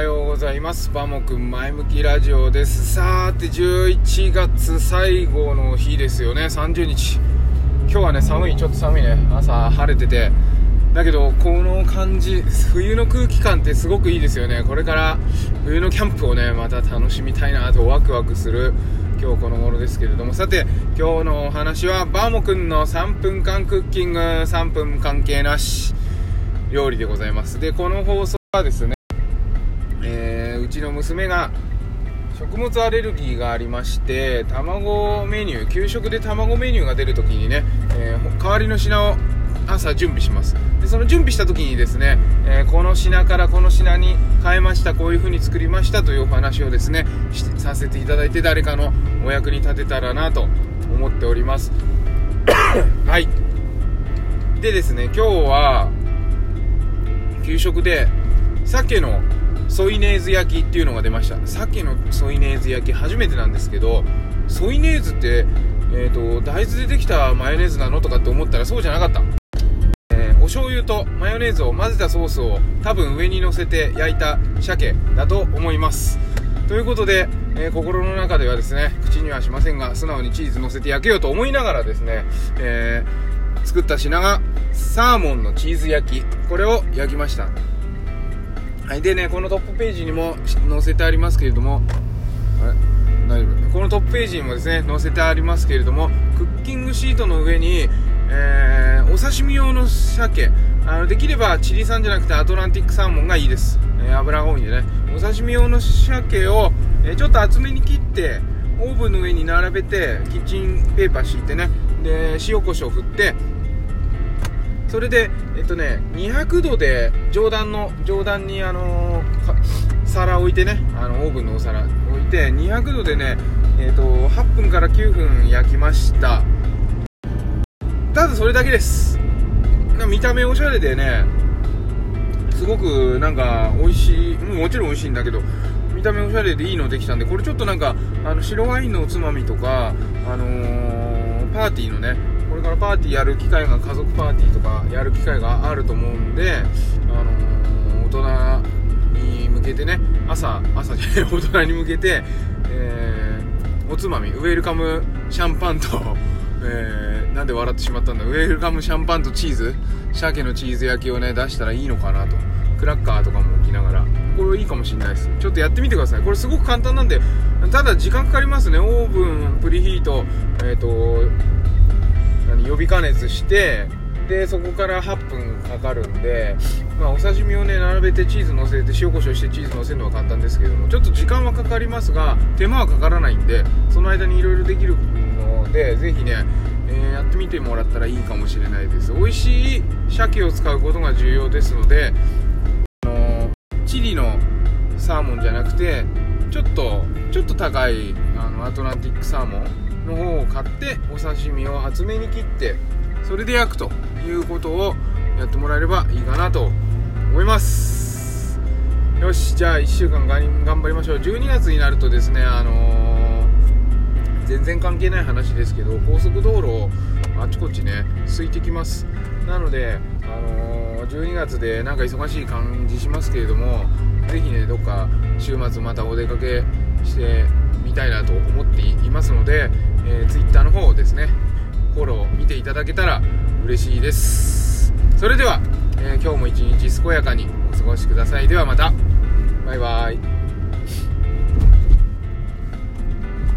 はようございます。バモくん前向きラジオです。さーて11月最後の日ですよね。30日。今日はね寒い。ちょっと寒いね。朝晴れてて。だけどこの感じ冬の空気感ってすごくいいですよね。これから冬のキャンプをねまた楽しみたいなとワクワクする今日この頃ですけれども。さて今日のお話はバーモくんの3分間クッキング。3分関係なし。料理でございます。でこの放送はですねちの娘が食物アレルギーがありまして卵メニュー給食で卵メニューが出るときにね、えー、代わりの品を朝準備します。でその準備した時にですね、えー、この品からこの品に変えましたこういう風に作りましたというお話をですねさせていただいて誰かのお役に立てたらなと思っております。はい。でですね今日は給食で鮭のソイネーズ焼きっていうのが出ました。鮭のソイネーズ焼き初めてなんですけどソイネーズってえーと、大豆でできたマヨネーズなのとかって思ったらそうじゃなかった、えー、お醤油とマヨネーズを混ぜたソースを多分上に乗せて焼いた鮭だと思います。ということで、えー、心の中ではですね口にはしませんが素直にチーズ乗せて焼けようと思いながらですね、えー、作った品がサーモンのチーズ焼き。これを焼きました。はい、でね、このトップページにも載せてありますけれども、大丈夫？このトップページにもですね、載せてありますけれども、クッキングシートの上に、えー、お刺身用の鮭、あのできればチリ産じゃなくてアトランティックサーモンがいいです。えー、油が多いんでね。お刺身用の鮭を、えー、ちょっと厚めに切って、オーブンの上に並べて、キッチンペーパー敷いてね、で、塩コショウ振って、それで、えっとね、200度で上段の、上段にあのー、皿置いてね、あの、オーブンのお皿置いて、200度でね、えっと、8分から9分焼きました。ただそれだけです。見た目おしゃれでね、すごくなんか美味しい、もちろん美味しいんだけど、見た目おしゃれでいいのできたんで、これちょっとなんか、あの、白ワインのおつまみとか、あのー、パーティーのね、れからパーティーやる機会が家族パーティーとかやる機会があると思うんで、あのー、大人に向けてね朝朝じゃない 大人に向けて、えー、おつまみウェルカムシャンパンと、えー、なんで笑ってしまったんだ。ウェルカムシャンパンとチーズ？鮭のチーズ焼きをね出したらいいのかなと。クラッカーとかも置きながら。これいいかもしれないです。ちょっとやってみてください。これすごく簡単なんでただ時間かかりますね。オーブンプリヒートえっ、ー、と何予備加熱してでそこから8分かかるんで、まあ、お刺身をね並べてチーズ乗せて塩コショウしてチーズ乗せるのは簡単ですけどもちょっと時間はかかりますが手間はかからないんでその間にいろいろできるのでぜひね、えー、やってみてもらったらいいかもしれないです。美味しい鮭を使うことが重要ですのであのチリのサーモンじゃなくてちょっとちょっと高いあのアトランティックサーモンの方を買ってお刺身を厚めに切ってそれで焼くということをやってもらえればいいかなと思います。よしじゃあ1週間頑張りましょう。12月になるとですねあのー、全然関係ない話ですけど高速道路をあちこちね空いてきます。なので、あのー、12月でなんか忙しい感じしますけれどもぜひねどっか週末またお出かけしてみたいなと思ますので、えー、Twitter の方をですねフォロー見ていただけたら嬉しいです。それでは、えー、今日も一日健やかにお過ごしください。ではまた。バイバイ。